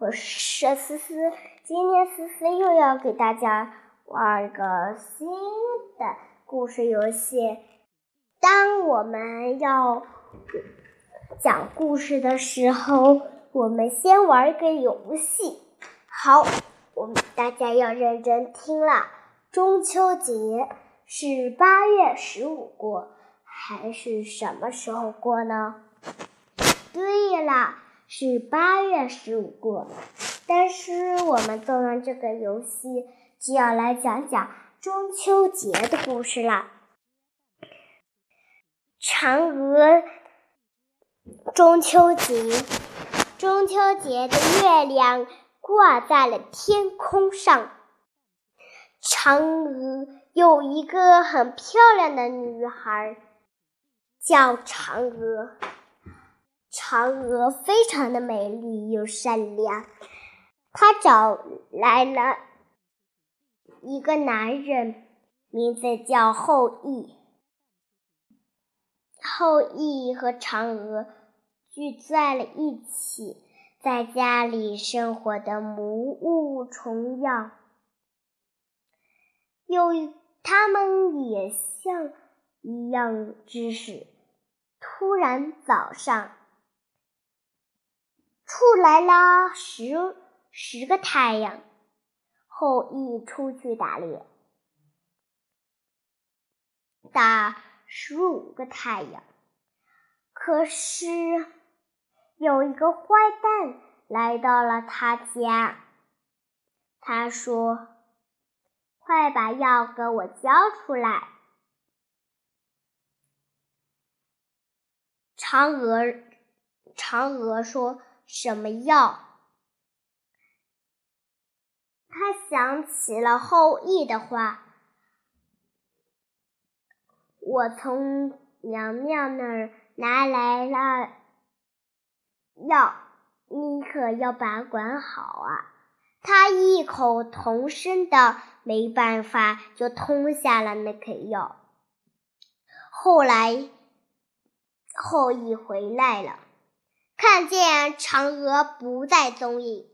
我是思思。今天思思又要给大家玩一个新的故事游戏。当我们要讲故事的时候，我们先玩一个游戏。好，我们大家要认真听了。中秋节是八月十五过，还是什么时候过呢？对，是八月十五过。但是我们做完这个游戏，就要来讲讲中秋节的故事了。嫦娥中秋节，中秋节的月亮挂在了天空上。嫦娥有一个很漂亮的女孩，叫嫦娥。嫦娥非常的美丽又善良，她找来了一个男人，名字叫后羿。后羿和嫦娥聚在了一起，在家里生活的无物重样。有他们也像一样知识。突然早上。出来了十十个太阳，后羿出去打猎，打十五个太阳。可是有一个坏蛋来到了他家，他说：“快把药给我交出来。”嫦娥，嫦娥说。什么药？他想起了后羿的话：“我从娘娘那儿拿来了药，你可要把管好啊！”他异口同声的，没办法，就吞下了那颗药。后来，后羿回来了。看见嫦娥不再踪影，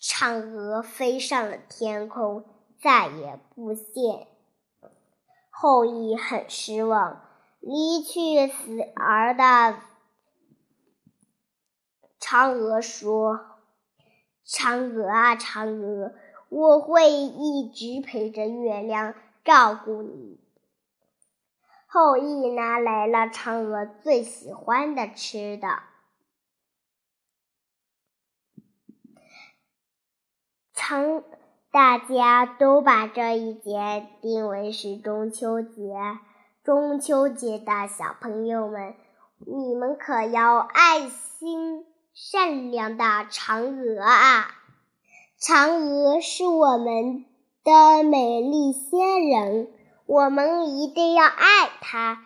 嫦娥飞上了天空，再也不见。后羿很失望，离去死儿的嫦娥说：“嫦娥啊，嫦娥，我会一直陪着月亮，照顾你。”后羿拿来了嫦娥最喜欢的吃的。常大家都把这一节定为是中秋节。中秋节的小朋友们，你们可要爱心善良的嫦娥啊！嫦娥是我们的美丽仙人，我们一定要爱她。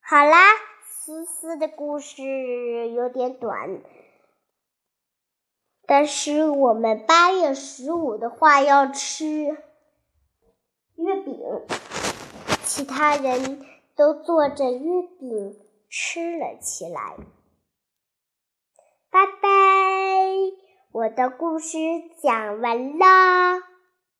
好啦，思思的故事有点短。但是我们八月十五的话要吃月饼，其他人都做着月饼吃了起来。拜拜，我的故事讲完了。